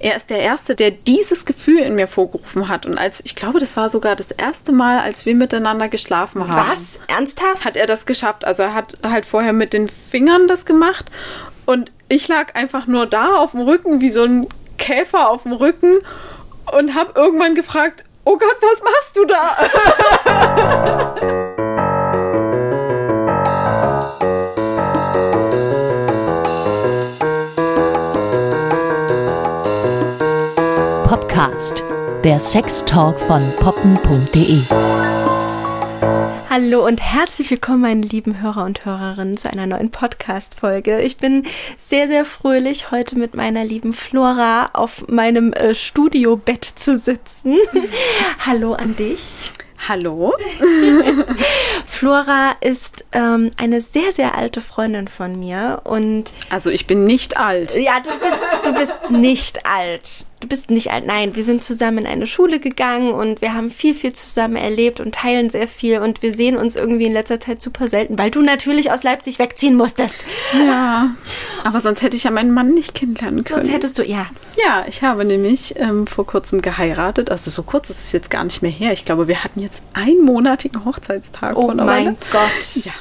er ist der Erste, der dieses Gefühl in mir vorgerufen hat. Und als ich glaube, das war sogar das erste Mal, als wir miteinander geschlafen haben. Was? Ernsthaft? Hat er das geschafft? Also er hat halt vorher mit den Fingern das gemacht und ich lag einfach nur da auf dem Rücken wie so ein Käfer auf dem Rücken und habe irgendwann gefragt, oh Gott, was machst du da? Podcast, der Sextalk von poppen.de. Hallo und herzlich willkommen, meine lieben Hörer und Hörerinnen, zu einer neuen Podcast-Folge. Ich bin sehr, sehr fröhlich, heute mit meiner lieben Flora auf meinem äh, Studiobett zu sitzen. Hallo an dich. Hallo. Flora ist ähm, eine sehr, sehr alte Freundin von mir und. Also ich bin nicht alt. Ja, du bist, du bist nicht alt du bist nicht alt. Nein, wir sind zusammen in eine Schule gegangen und wir haben viel, viel zusammen erlebt und teilen sehr viel und wir sehen uns irgendwie in letzter Zeit super selten, weil du natürlich aus Leipzig wegziehen musstest. Ja, aber sonst hätte ich ja meinen Mann nicht kennenlernen können. Sonst hättest du, ja. Ja, ich habe nämlich ähm, vor kurzem geheiratet. Also so kurz ist es jetzt gar nicht mehr her. Ich glaube, wir hatten jetzt einmonatigen Hochzeitstag. Oh mein Gott. Ja.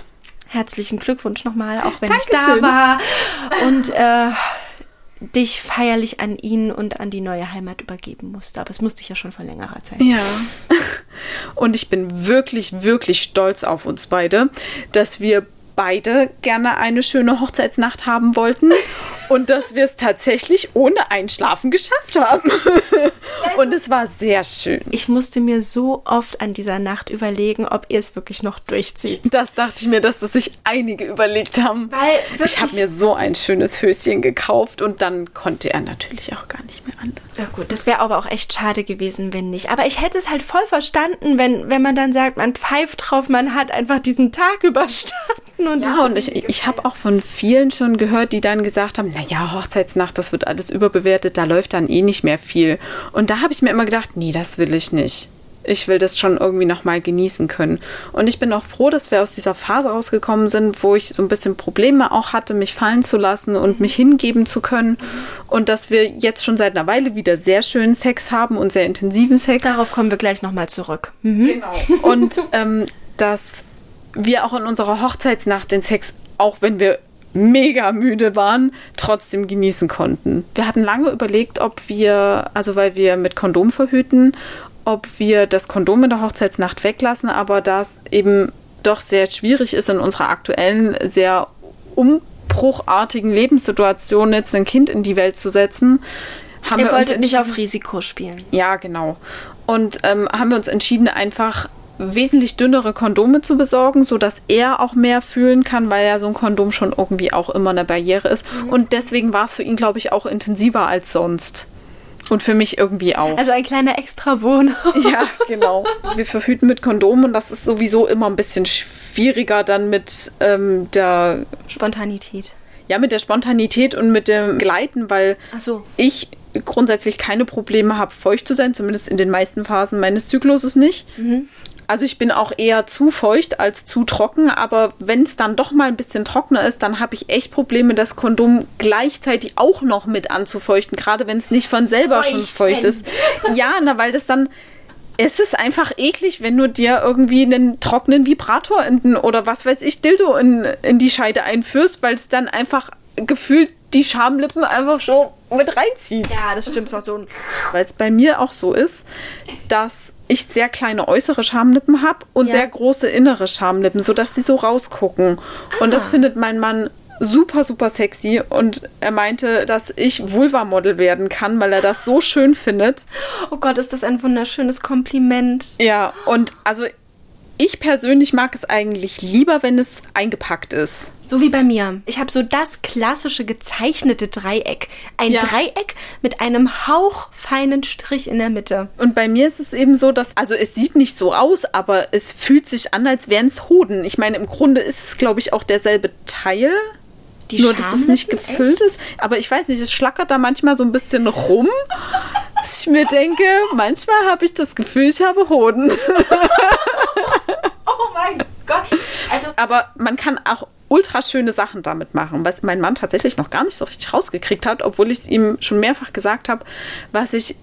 Herzlichen Glückwunsch nochmal, auch wenn Dankeschön. ich da war. Und äh, dich feierlich an ihn und an die neue Heimat übergeben musste. Aber es musste ich ja schon vor längerer Zeit. Ja. Und ich bin wirklich, wirklich stolz auf uns beide, dass wir beide gerne eine schöne Hochzeitsnacht haben wollten und dass wir es tatsächlich ohne Einschlafen geschafft haben. Und es war sehr schön. Ich musste mir so oft an dieser Nacht überlegen, ob ihr es wirklich noch durchzieht. Das dachte ich mir, dass das sich einige überlegt haben. Weil ich habe mir so ein schönes Höschen gekauft und dann konnte er natürlich auch gar nicht mehr anders. Ja gut, das wäre aber auch echt schade gewesen, wenn nicht. Aber ich hätte es halt voll verstanden, wenn, wenn man dann sagt, man pfeift drauf, man hat einfach diesen Tag überstanden. Und ja, und ich, ich habe auch von vielen schon gehört, die dann gesagt haben, naja, Hochzeitsnacht, das wird alles überbewertet, da läuft dann eh nicht mehr viel. Und da habe ich mir immer gedacht, nee, das will ich nicht. Ich will das schon irgendwie nochmal genießen können. Und ich bin auch froh, dass wir aus dieser Phase rausgekommen sind, wo ich so ein bisschen Probleme auch hatte, mich fallen zu lassen und mich hingeben zu können. Und dass wir jetzt schon seit einer Weile wieder sehr schönen Sex haben und sehr intensiven Sex. Darauf kommen wir gleich nochmal zurück. Mhm. Genau. Und ähm, dass wir auch in unserer Hochzeitsnacht den Sex, auch wenn wir mega müde waren, trotzdem genießen konnten. Wir hatten lange überlegt, ob wir, also weil wir mit Kondom verhüten, ob wir das Kondom in der Hochzeitsnacht weglassen, aber da es eben doch sehr schwierig ist in unserer aktuellen, sehr umbruchartigen Lebenssituation, jetzt ein Kind in die Welt zu setzen, haben Ihr wir wolltet nicht auf Risiko spielen. Ja, genau. Und ähm, haben wir uns entschieden, einfach wesentlich dünnere Kondome zu besorgen, sodass er auch mehr fühlen kann, weil ja so ein Kondom schon irgendwie auch immer eine Barriere ist. Mhm. Und deswegen war es für ihn, glaube ich, auch intensiver als sonst. Und für mich irgendwie auch. Also ein kleiner Extrawohn. ja, genau. Wir verhüten mit Kondom und das ist sowieso immer ein bisschen schwieriger dann mit ähm, der Spontanität. Ja, mit der Spontanität und mit dem Gleiten, weil so. ich grundsätzlich keine Probleme habe, feucht zu sein, zumindest in den meisten Phasen meines Zykluses nicht. Mhm. Also ich bin auch eher zu feucht als zu trocken, aber wenn es dann doch mal ein bisschen trockener ist, dann habe ich echt Probleme, das Kondom gleichzeitig auch noch mit anzufeuchten, gerade wenn es nicht von selber feucht schon feucht ist. Ja, na, weil das dann es ist einfach eklig, wenn du dir irgendwie einen trockenen Vibrator in, oder was weiß ich, Dildo in, in die Scheide einführst, weil es dann einfach gefühlt die Schamlippen einfach schon mit reinzieht. Ja, das stimmt so. Weil es bei mir auch so ist, dass ich sehr kleine äußere Schamlippen habe und ja. sehr große innere Schamlippen, sodass sie so rausgucken. Ah. Und das ah. findet mein Mann super, super sexy und er meinte, dass ich Vulva-Model werden kann, weil er das so schön findet. Oh Gott, ist das ein wunderschönes Kompliment. Ja, und also ich persönlich mag es eigentlich lieber, wenn es eingepackt ist. So wie bei mir. Ich habe so das klassische gezeichnete Dreieck. Ein ja. Dreieck mit einem hauchfeinen Strich in der Mitte. Und bei mir ist es eben so, dass, also es sieht nicht so aus, aber es fühlt sich an, als wären es Hoden. Ich meine, im Grunde ist es, glaube ich, auch derselbe Teil. Die Nur, dass es nicht gefüllt echt? ist. Aber ich weiß nicht, es schlackert da manchmal so ein bisschen rum. dass ich mir denke, manchmal habe ich das Gefühl, ich habe Hoden. mein Gott. Also, aber man kann auch ultra schöne Sachen damit machen, was mein Mann tatsächlich noch gar nicht so richtig rausgekriegt hat, obwohl ich es ihm schon mehrfach gesagt habe, was ich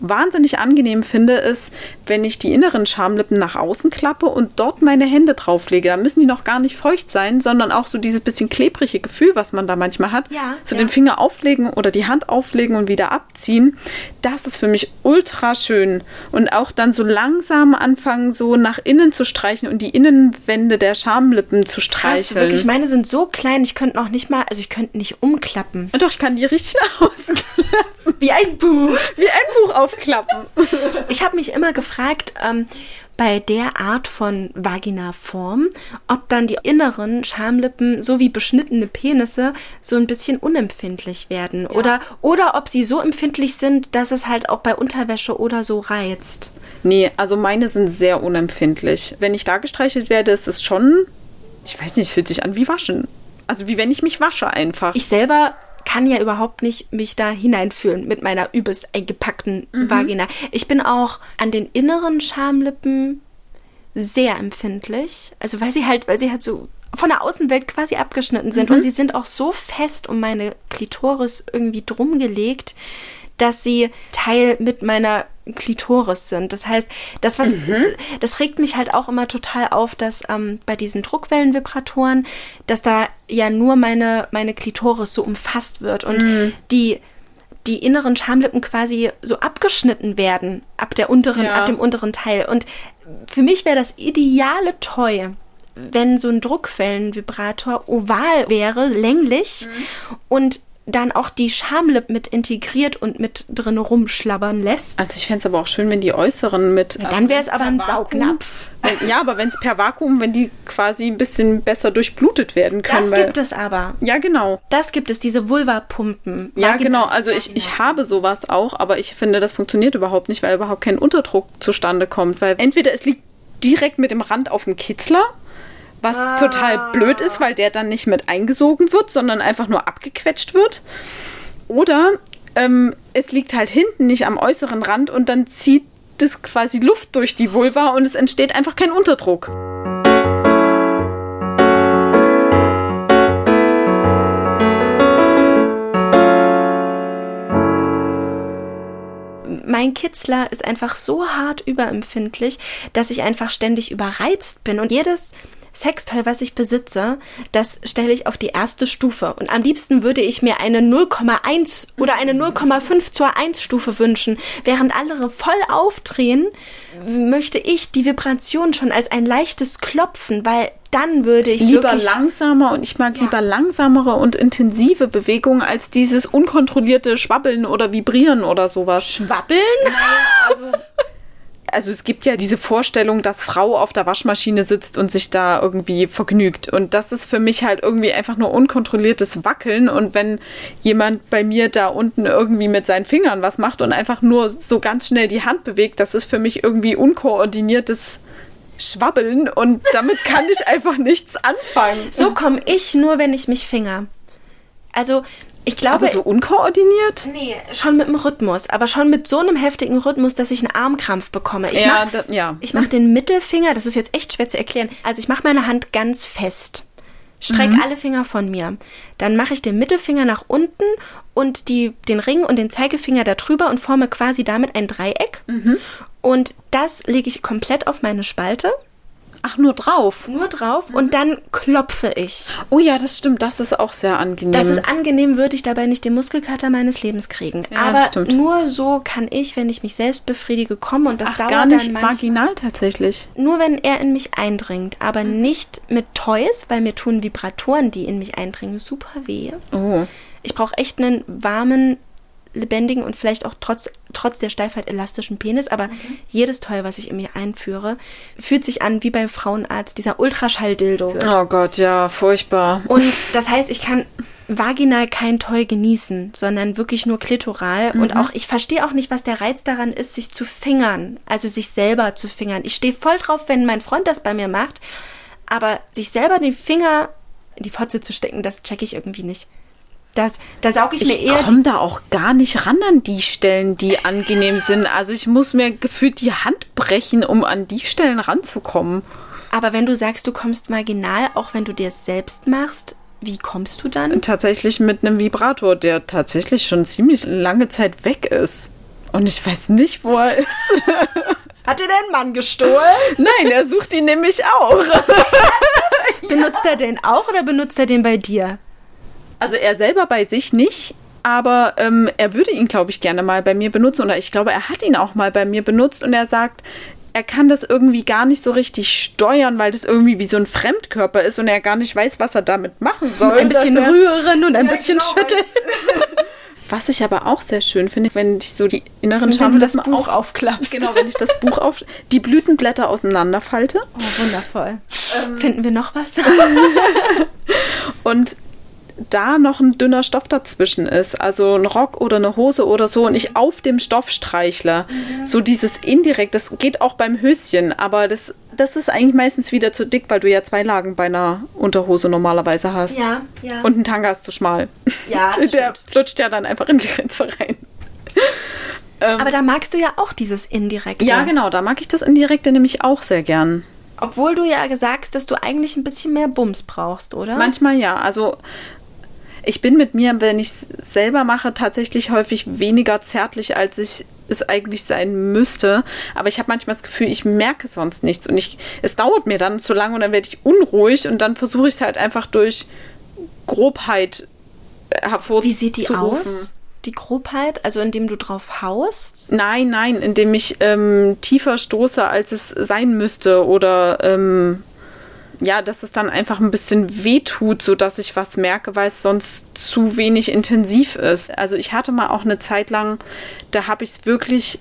wahnsinnig angenehm finde, ist, wenn ich die inneren Schamlippen nach außen klappe und dort meine Hände drauflege. Da müssen die noch gar nicht feucht sein, sondern auch so dieses bisschen klebrige Gefühl, was man da manchmal hat. Ja, so ja. den Finger auflegen oder die Hand auflegen und wieder abziehen. Das ist für mich ultra schön. Und auch dann so langsam anfangen, so nach innen zu streichen und die Innenwände der Schamlippen zu Krass, streicheln. wirklich, meine sind so klein, ich könnte noch nicht mal, also ich könnte nicht umklappen. Doch, ich kann die richtig ausklappen. Wie ein Buch. Wie ein Buch aufklappen. Ich habe mich immer gefragt, ähm, bei der Art von Vaginaform, ob dann die inneren Schamlippen so wie beschnittene Penisse so ein bisschen unempfindlich werden oder oder ob sie so empfindlich sind, dass es halt auch bei Unterwäsche oder so reizt. Nee, also meine sind sehr unempfindlich. Wenn ich da gestreichelt werde, ist es schon, ich weiß nicht, es fühlt sich an wie waschen. Also wie wenn ich mich wasche einfach. Ich selber kann ja überhaupt nicht mich da hineinfühlen mit meiner übelst eingepackten Vagina. Ich bin auch an den inneren Schamlippen sehr empfindlich. Also weil sie halt, weil sie halt so von der Außenwelt quasi abgeschnitten sind und sie sind auch so fest um meine Klitoris irgendwie drum gelegt, dass sie Teil mit meiner Klitoris sind. Das heißt, das was das regt mich halt auch immer total auf, dass ähm, bei diesen Druckwellenvibratoren, dass da ja nur meine meine Klitoris so umfasst wird und die die inneren Schamlippen quasi so abgeschnitten werden ab der unteren Ja. ab dem unteren Teil und für mich wäre das ideale Toy, wenn so ein Druckwellenvibrator oval wäre, länglich und dann auch die Schamlippen mit integriert und mit drin rumschlabbern lässt. Also ich fände es aber auch schön, wenn die äußeren mit. Ja, dann wäre es aber ein Saugnapf. Wenn- Ja, aber wenn es per Vakuum, wenn die quasi ein bisschen besser durchblutet werden können. Das weil, gibt es aber. Ja, genau. Das gibt es, diese Vulva-Pumpen. Ja, genau. Also ich, ich habe sowas auch, aber ich finde, das funktioniert überhaupt nicht, weil überhaupt kein Unterdruck zustande kommt. Weil entweder es liegt direkt mit dem Rand auf dem Kitzler, was total blöd ist, weil der dann nicht mit eingesogen wird, sondern einfach nur abgequetscht wird. Oder ähm, es liegt halt hinten nicht am äußeren Rand und dann zieht das quasi Luft durch die Vulva und es entsteht einfach kein Unterdruck. mein Kitzler ist einfach so hart überempfindlich, dass ich einfach ständig überreizt bin. Und jedes Sextoy, was ich besitze, das stelle ich auf die erste Stufe. Und am liebsten würde ich mir eine 0,1 oder eine 0,5 zur 1 Stufe wünschen. Während andere voll aufdrehen, möchte ich die Vibration schon als ein leichtes Klopfen, weil dann würde ich lieber wirklich langsamer und ich mag lieber langsamere und intensive Bewegungen als dieses unkontrollierte Schwabbeln oder Vibrieren oder sowas. schwabbeln. Also es gibt ja diese Vorstellung, dass Frau auf der Waschmaschine sitzt und sich da irgendwie vergnügt. Und das ist für mich halt irgendwie einfach nur unkontrolliertes Wackeln. Und wenn jemand bei mir da unten irgendwie mit seinen Fingern was macht und einfach nur so ganz schnell die Hand bewegt, das ist für mich irgendwie unkoordiniertes Schwabbeln. Und damit kann ich einfach nichts anfangen. So komme ich nur, wenn ich mich finger. Also ich glaube, Aber so unkoordiniert? Nee, schon mit dem Rhythmus, aber schon mit so einem heftigen Rhythmus, dass ich einen Armkrampf bekomme. Ich Ja, mach, da- ja. Ich mache den Mittelfinger, das ist jetzt echt schwer zu erklären. Also ich mache meine Hand ganz fest. Streck Mhm. alle Finger von mir. Dann mache ich den Mittelfinger nach unten und die, den Ring und den Zeigefinger da drüber und forme quasi damit ein Dreieck. Mhm. Und das lege ich komplett auf meine Spalte, Ach, nur drauf. nur drauf Mhm. und dann klopfe ich. Oh ja, das stimmt. Das ist auch sehr angenehm. Das ist angenehm, würde ich dabei nicht den Muskelkater meines Lebens kriegen. Ja, Aber nur so kann ich, wenn ich mich selbst befriedige, kommen und das Ach, dauert gar nicht dann manchmal. vaginal tatsächlich. Nur wenn er in mich eindringt, aber Mhm. nicht mit Toys, weil mir tun Vibratoren, die in mich eindringen, super weh. Oh. Ich brauche echt einen warmen, lebendigen und vielleicht auch trotz, trotz der Steifheit elastischen Penis, aber Mhm. jedes Toy, was ich in mir einführe, fühlt sich an wie beim Frauenarzt, dieser Ultraschalldildo. Oh Gott, ja, furchtbar. Und das heißt, ich kann vaginal kein Toy genießen, sondern wirklich nur klitoral. Und auch, ich verstehe auch nicht, was der Reiz daran ist, sich zu fingern. Also sich selber zu fingern. Ich stehe voll drauf, wenn mein Freund das bei mir macht. Aber sich selber den Finger in die Fotze zu stecken, das checke ich irgendwie nicht. Das, da saug ich, mir Ich eher die komme da auch gar nicht ran an die Stellen, die angenehm sind. Also ich muss mir gefühlt die Hand brechen, um an die Stellen ranzukommen. Aber wenn du sagst, du kommst marginal, auch wenn du dir es selbst machst, wie kommst du dann? Tatsächlich mit einem Vibrator, der tatsächlich schon ziemlich lange Zeit weg ist. Und ich weiß nicht, wo er ist. Hat dir dein Mann gestohlen? Nein, er sucht ihn nämlich auch. Benutzt er den auch oder benutzt er den bei dir? Also er selber bei sich nicht, aber ähm, er würde ihn, glaube ich, gerne mal bei mir benutzen. Oder ich glaube, er hat ihn auch mal bei mir benutzt und er sagt, er kann das irgendwie gar nicht so richtig steuern, weil das irgendwie wie so ein Fremdkörper ist und er gar nicht weiß, was er damit machen soll. Ein bisschen rühren und ein Ja, bisschen genau, schütteln. Was ich aber auch sehr schön finde, wenn ich so die inneren du das Schamlippen Buch aufklappst. Genau, wenn ich das Buch auf die Blütenblätter auseinanderfalte Oh, wundervoll. Finden wir noch was? und da noch ein dünner Stoff dazwischen ist, also ein Rock oder eine Hose oder so, und ich auf dem Stoff streichle. So dieses indirekt, das geht auch beim Höschen, aber das, das ist eigentlich meistens wieder zu dick, weil du ja zwei Lagen bei einer Unterhose normalerweise hast. Ja, ja. Und ein Tanga ist zu schmal. Ja, das Der stimmt. flutscht ja dann einfach in die Grenze rein. Aber da magst du ja auch dieses Indirekte. Ja, genau, da mag ich das Indirekte nämlich auch sehr gern. Obwohl du ja sagst, dass du eigentlich ein bisschen mehr Bums brauchst, oder? Manchmal ja. Also ich bin mit mir, wenn ich es selber mache, tatsächlich häufig weniger zärtlich, als ich es eigentlich sein müsste. Aber ich habe manchmal das Gefühl, ich merke sonst nichts. Und ich, es dauert mir dann zu lange und dann werde ich unruhig und dann versuche ich es halt einfach durch Grobheit hervorzurufen. Wie sieht die aus? Die Grobheit, also indem du drauf haust? Nein, nein, indem ich ähm, tiefer stoße, als es sein müsste oder ähm, ja, dass es dann einfach ein bisschen wehtut, sodass ich was merke, weil es sonst zu wenig intensiv ist. Also ich hatte mal auch eine Zeit lang, da habe ich es wirklich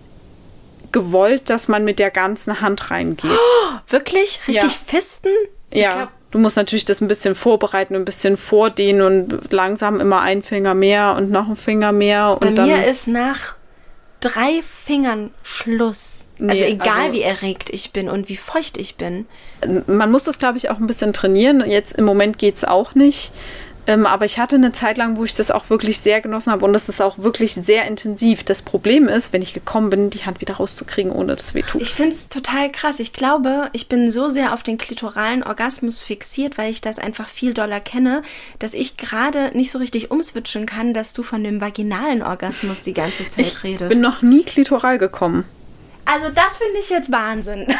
gewollt, dass man mit der ganzen Hand reingeht. Wirklich? Richtig Ja. fisten? Ich ja. glaub- Du musst natürlich das ein bisschen vorbereiten und ein bisschen vordehnen und langsam immer ein Finger mehr und noch ein Finger mehr. Bei Und dann, mir ist nach drei Fingern Schluss. also Nee, egal also- wie erregt ich bin und wie feucht ich bin. man muss das, glaube ich, auch ein bisschen trainieren. Jetzt im Moment geht es auch nicht. Ähm, aber ich hatte eine Zeit lang, wo ich das auch wirklich sehr genossen habe und das ist auch wirklich sehr intensiv. Das Problem ist, wenn ich gekommen bin, die Hand wieder rauszukriegen, ohne dass es weh tut. Ich finde es total krass. Ich glaube, ich bin so sehr auf den klitoralen Orgasmus fixiert, weil ich das einfach viel doller kenne, dass ich gerade nicht so richtig umswitchen kann, dass du von dem vaginalen Orgasmus die ganze Zeit Ich redest. bin noch nie klitoral gekommen. Also das finde ich jetzt Wahnsinn.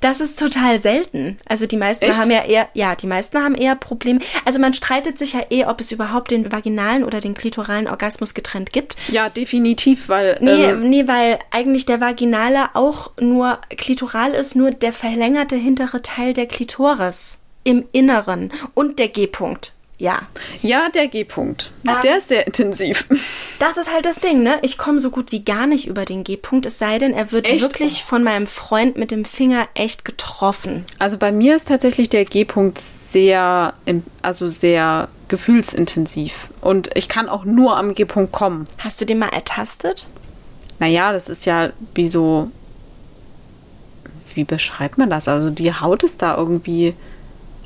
Das ist total selten. Also die meisten Echt? haben ja eher, ja, die meisten haben eher Probleme. Also man streitet sich ja eh, ob es überhaupt den vaginalen oder den klitoralen Orgasmus getrennt gibt. Ja, definitiv, weil Nee, ähm, nee, weil eigentlich der vaginale auch nur klitoral ist, nur der verlängerte hintere Teil der Klitoris im Inneren und der G-Punkt. Ja. ja, der G-Punkt, Ah. der ist sehr intensiv. Das ist halt das Ding, ne? Ich komme so gut wie gar nicht über den G-Punkt, es sei denn, er wird Echt? wirklich von meinem Freund mit dem Finger echt getroffen. Also bei mir ist tatsächlich der G-Punkt sehr, also sehr gefühlsintensiv und ich kann auch nur am G-Punkt kommen. Hast du den mal ertastet? Naja, das ist ja wie so. Wie beschreibt man das? Also die Haut ist da irgendwie.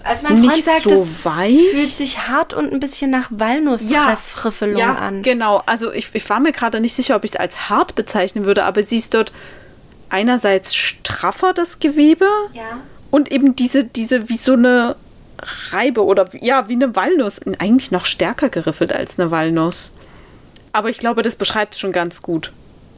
Also mein Freund Nicht sagt, so es weich? fühlt sich hart und ein bisschen nach Walnussriffelung an. genau. Also ich, ich war mir gerade nicht sicher, ob ich es als hart bezeichnen würde, aber sie ist dort einerseits straffer, das Gewebe, Ja. und eben diese, diese wie so eine Reibe oder wie- ja, wie eine Walnuss. Eigentlich noch stärker geriffelt als eine Walnuss. Aber ich glaube, das beschreibt es schon ganz gut.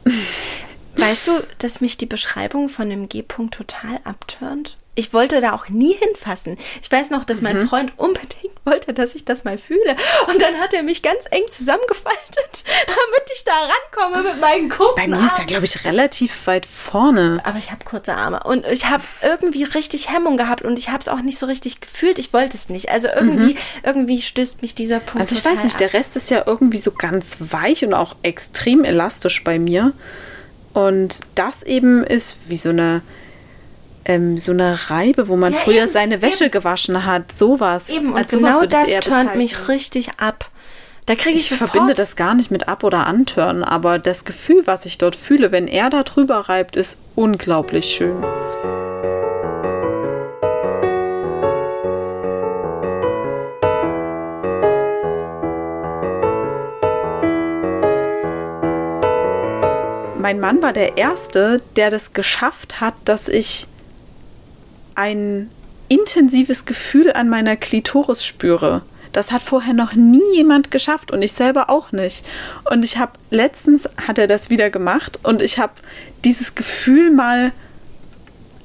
Weißt du, dass mich die Beschreibung von dem G-Punkt total abturnt? Ich wollte da auch nie hinfassen. Ich weiß noch, dass Mhm. mein Freund unbedingt wollte, dass ich das mal fühle. Und dann hat er mich ganz eng zusammengefaltet, damit ich da rankomme mit meinen kurzen Bei mir ist er, glaube ich, relativ weit vorne. Aber ich habe kurze Arme und ich habe irgendwie richtig Hemmung gehabt und ich habe es auch nicht so richtig gefühlt. Ich wollte es nicht. Also irgendwie, irgendwie stößt mich dieser Punkt Also ich weiß nicht, ab. der Rest ist ja irgendwie so ganz weich und auch extrem elastisch bei mir. Und das eben ist wie so eine, ähm, so eine Reibe, wo man Ja, früher eben, seine Wäsche gewaschen hat. Sowas. Eben, und Als sowas genau das turnt mich richtig ab. Da kriege ich, Ich sofort verbinde das gar nicht mit ab- oder antören, aber das Gefühl, was ich dort fühle, wenn er da drüber reibt, ist unglaublich schön. Mein Mann war der Erste, der das geschafft hat, dass ich ein intensives Gefühl an meiner Klitoris spüre. Das hat vorher noch nie jemand geschafft und ich selber auch nicht. Und ich habe letztens hat er das wieder gemacht und ich habe dieses Gefühl mal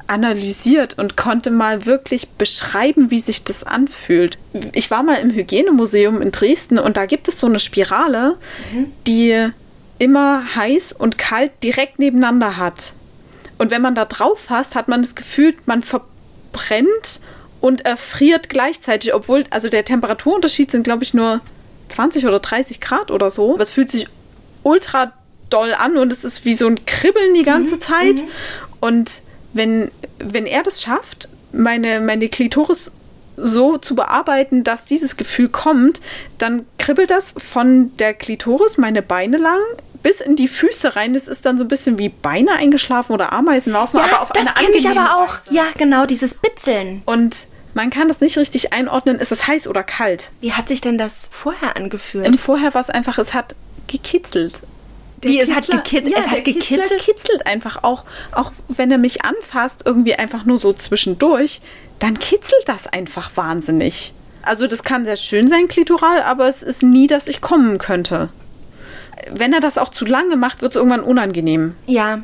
analysiert und konnte mal wirklich beschreiben, wie sich das anfühlt. Ich war mal im Hygienemuseum in Dresden und da gibt es so eine Spirale, mhm. die immer heiß und kalt direkt nebeneinander hat. Und wenn man da drauf fasst, hat man das Gefühl, man verbrennt und erfriert gleichzeitig, obwohl, also der Temperaturunterschied sind, glaube ich, nur 20 oder 30 Grad oder so. Aber es fühlt sich ultra doll an und es ist wie so ein Kribbeln die ganze mhm. Zeit. Mhm. Und wenn, wenn er das schafft, meine, meine Klitoris so zu bearbeiten, dass dieses Gefühl kommt, dann kribbelt das von der Klitoris meine Beine lang bis in die Füße rein. Das ist dann so ein bisschen wie Beine eingeschlafen oder Ameisen laufen, ja, aber auf das kenne ich aber auch. Weise. Ja, genau, dieses Bitzeln. Und man kann das nicht richtig einordnen, ist es heiß oder kalt. Wie hat sich denn das vorher angefühlt? Im Vorher war es einfach, es hat gekitzelt. Der Wie, es hat gekitzelt? Ja, es hat gekitzelt? kitzelt einfach auch, auch wenn er mich anfasst, irgendwie einfach nur so zwischendurch, dann kitzelt das einfach wahnsinnig. Also das kann sehr schön sein, klitoral, aber es ist nie, dass ich kommen könnte. Wenn er das auch zu lange macht, wird es irgendwann unangenehm. Ja.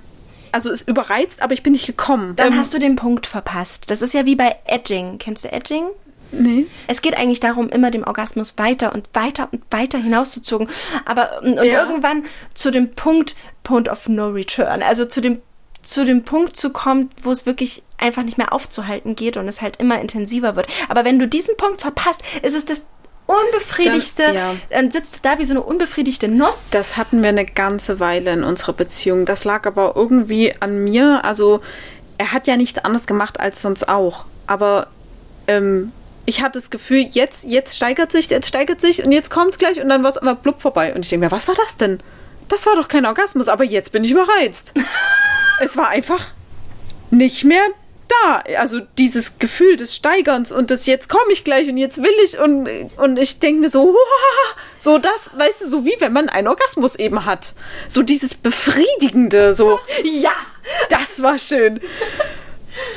Also es überreizt, aber ich bin nicht gekommen. Dann ähm, hast du den Punkt verpasst. Das ist ja wie bei Edging. Kennst du Edging? Nee. Es geht eigentlich darum, immer dem Orgasmus weiter und weiter und weiter hinauszuzogen. Aber und ja. irgendwann zu dem Punkt, Point of No Return, also zu dem zu dem Punkt zu kommen, wo es wirklich einfach nicht mehr aufzuhalten geht und es halt immer intensiver wird. Aber wenn du diesen Punkt verpasst, ist es das unbefriedigste, dann, ja. dann sitzt du da wie so eine unbefriedigte Nuss. Das hatten wir eine ganze Weile in unserer Beziehung. Das lag aber irgendwie an mir. Also er hat ja nichts anderes gemacht als sonst auch. Aber ähm, ich hatte das Gefühl, jetzt, jetzt steigert sich, jetzt steigert sich und jetzt kommt es gleich und dann war es aber blub vorbei. Und ich denke mir, was war das denn? Das war doch kein Orgasmus, aber jetzt bin ich überreizt. es war einfach nicht mehr da. Also dieses Gefühl des Steigerns und das jetzt komme ich gleich und jetzt will ich und, und ich denke mir so, so das, weißt du, so wie wenn man einen Orgasmus eben hat. So dieses Befriedigende, so, ja, das war schön.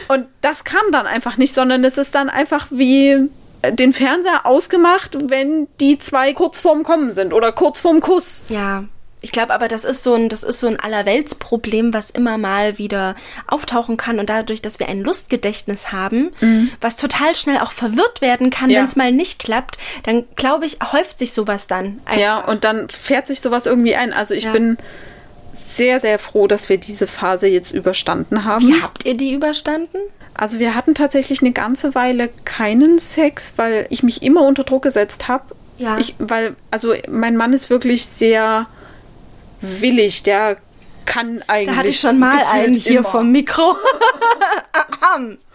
Und das kam dann einfach nicht, sondern es ist dann einfach wie den Fernseher ausgemacht, wenn die zwei kurz vorm Kommen sind oder kurz vorm Kuss. Ja. Ich glaube aber, das ist so ein, das ist so ein Allerweltsproblem, was immer mal wieder auftauchen kann und dadurch, dass wir ein Lustgedächtnis haben, mhm. was total schnell auch verwirrt werden kann, ja. wenn es mal nicht klappt, dann glaube ich, häuft sich sowas dann. Einfach. Ja, und dann fährt sich sowas irgendwie ein. Also ich ja. bin sehr, sehr froh, dass wir diese Phase jetzt überstanden haben. Wie habt ihr die überstanden? Also wir hatten tatsächlich eine ganze Weile keinen Sex, weil ich mich immer unter Druck gesetzt habe. Ja. Ich, weil, also mein Mann ist wirklich sehr willig, der kann eigentlich. Da hatte ich schon mal einen hier immer. vom Mikro.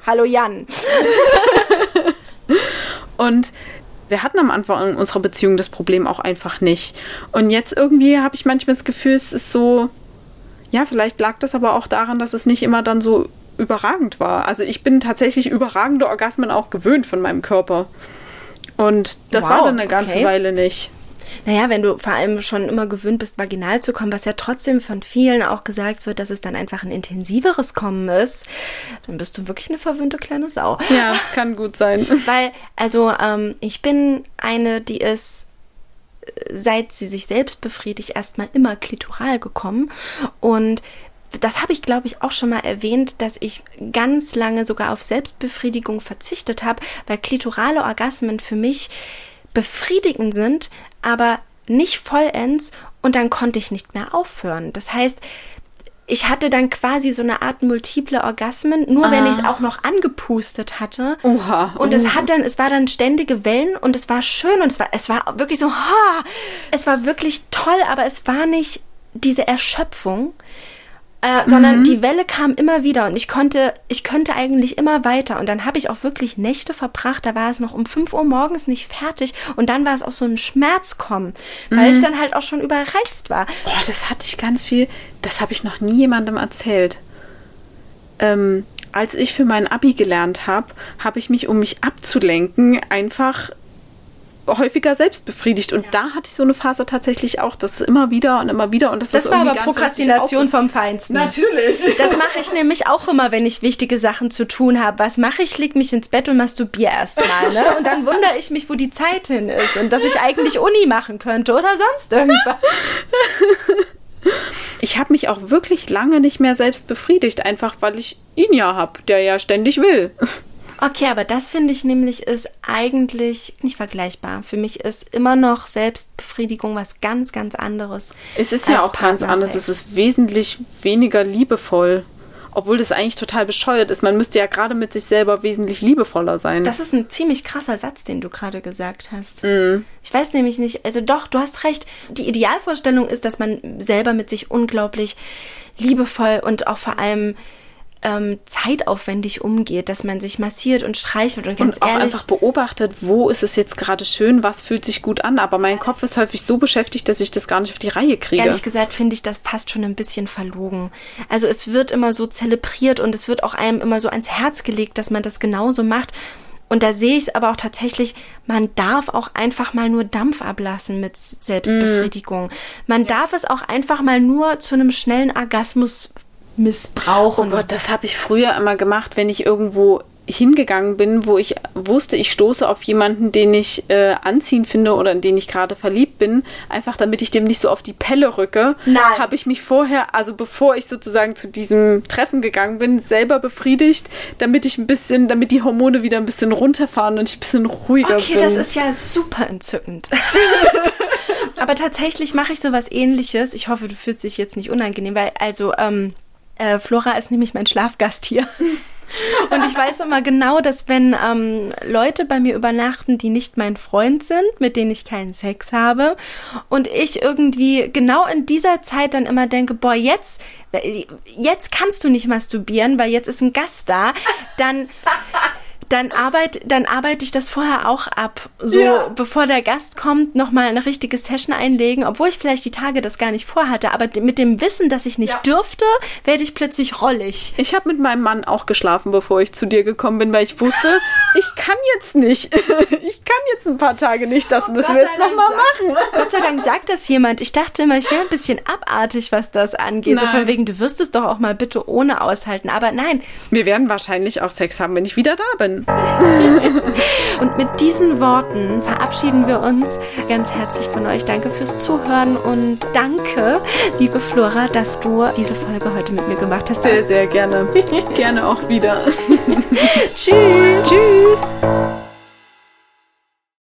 Hallo Jan. Und wir hatten am Anfang unserer Beziehung das Problem auch einfach nicht. Und jetzt irgendwie habe ich manchmal das Gefühl, es ist so, ja, vielleicht lag das aber auch daran, dass es nicht immer dann so überragend war. Also ich bin tatsächlich überragende Orgasmen auch gewöhnt von meinem Körper. Und das wow, war dann eine ganze okay. Weile nicht. Naja, wenn du vor allem schon immer gewöhnt bist, vaginal zu kommen, was ja trotzdem von vielen auch gesagt wird, dass es dann einfach ein intensiveres Kommen ist, dann bist du wirklich eine verwöhnte kleine Sau. Ja, das kann gut sein. Weil, also ähm, ich bin eine, die ist seit sie sich selbst befriedigt, erstmal immer klitoral gekommen. Und das habe ich, glaube ich, auch schon mal erwähnt, dass ich ganz lange sogar auf Selbstbefriedigung verzichtet habe, weil klitorale Orgasmen für mich befriedigend sind, aber nicht vollends und dann konnte ich nicht mehr aufhören. Das heißt, ich hatte dann quasi so eine Art multiple Orgasmen, nur ah. wenn ich es auch noch angepustet hatte. Oha. Und es hat dann, es war dann ständige Wellen und es war schön und es war, es war wirklich so, ha, es war wirklich toll, aber es war nicht diese Erschöpfung, äh, sondern mhm. die Welle kam immer wieder und ich konnte, ich könnte eigentlich immer weiter. Und dann habe ich auch wirklich Nächte verbracht, da war es noch um 5 Uhr morgens nicht fertig und dann war es auch so ein Schmerz kommen, weil mhm. ich dann halt auch schon überreizt war. Oh, das hatte ich ganz viel, das habe ich noch nie jemandem erzählt. Ähm, als ich für mein Abi gelernt habe, habe ich mich, um mich abzulenken, einfach häufiger selbst befriedigt. Und da hatte ich so eine Phase tatsächlich auch, das immer wieder und immer wieder. Und das, Das ist war aber Prokrastination vom Feinsten. Natürlich. Das mache ich nämlich auch immer, wenn ich wichtige Sachen zu tun habe. Was mache ich? Leg mich ins Bett und masturbiere erstmal. Ne? Und dann wundere ich mich, wo die Zeit hin ist und dass ich eigentlich Uni machen könnte oder sonst irgendwas. Ich habe mich auch wirklich lange nicht mehr selbst befriedigt, einfach weil ich ihn ja habe, der ja ständig will. Okay, aber das finde ich nämlich ist eigentlich nicht vergleichbar. Für mich ist immer noch Selbstbefriedigung was ganz, ganz anderes. Es ist ja auch ganz anders. Es ist wesentlich weniger liebevoll. Obwohl das eigentlich total bescheuert ist. Man müsste ja gerade mit sich selber wesentlich liebevoller sein. Das ist ein ziemlich krasser Satz, den du gerade gesagt hast. Mhm. Ich weiß nämlich nicht, also doch, du hast recht. Die Idealvorstellung ist, dass man selber mit sich unglaublich liebevoll und auch vor allem ähm, zeitaufwendig umgeht, dass man sich massiert und streichelt und ganz und auch ehrlich. einfach beobachtet, wo ist es jetzt gerade schön, was fühlt sich gut an. Aber mein Kopf ist häufig so beschäftigt, dass ich das gar nicht auf die Reihe kriege. Ehrlich gesagt finde ich das fast schon ein bisschen verlogen. Also es wird immer so zelebriert und es wird auch einem immer so ans Herz gelegt, dass man das genauso macht. Und da sehe ich es aber auch tatsächlich, man darf auch einfach mal nur Dampf ablassen mit Selbstbefriedigung. Man darf es auch einfach mal nur zu einem schnellen Orgasmus Oh missbrauchen. Gott, das habe ich früher immer gemacht, wenn ich irgendwo hingegangen bin, wo ich wusste, ich stoße auf jemanden, den ich äh, anziehend finde oder in den ich gerade verliebt bin, einfach damit ich dem nicht so auf die Pelle rücke, Nein. habe ich mich vorher, also bevor ich sozusagen zu diesem Treffen gegangen bin, selber befriedigt, damit ich ein bisschen, damit die Hormone wieder ein bisschen runterfahren und ich ein bisschen ruhiger Okay, bin. das ist ja super entzückend. Aber tatsächlich mache ich sowas ähnliches. Ich hoffe, du fühlst dich jetzt nicht unangenehm, weil also ähm, äh, Flora ist nämlich mein Schlafgast hier. Und ich weiß immer genau, dass wenn ähm, Leute bei mir übernachten, die nicht mein Freund sind, mit denen ich keinen Sex habe, und ich irgendwie genau in dieser Zeit dann immer denke, boah, jetzt, jetzt kannst du nicht masturbieren, weil jetzt ist ein Gast da, dann dann arbeite dann arbeite ich das vorher auch ab. So, Ja. bevor der Gast kommt, nochmal eine richtige Session einlegen, obwohl ich vielleicht die Tage das gar nicht vorhatte. Aber mit dem Wissen, dass ich nicht dürfte, werde ich plötzlich rollig. Ich habe mit meinem Mann auch geschlafen, bevor ich zu dir gekommen bin, weil ich wusste, ich kann jetzt nicht. Ich kann jetzt ein paar Tage nicht. Das müssen Gott wir jetzt nochmal machen. Gott sei Dank sagt das jemand. Ich dachte immer, ich wäre ein bisschen abartig, was das angeht. So Nein. von wegen, du wirst es doch auch mal bitte ohne aushalten. Aber nein. Wir werden wahrscheinlich auch Sex haben, wenn ich wieder da bin. Und mit diesen Worten verabschieden wir uns ganz herzlich von euch. Danke fürs Zuhören und danke, liebe Flora, dass du diese Folge heute mit mir gemacht hast. Sehr, sehr gerne. Gerne auch wieder. Tschüss. Tschüss.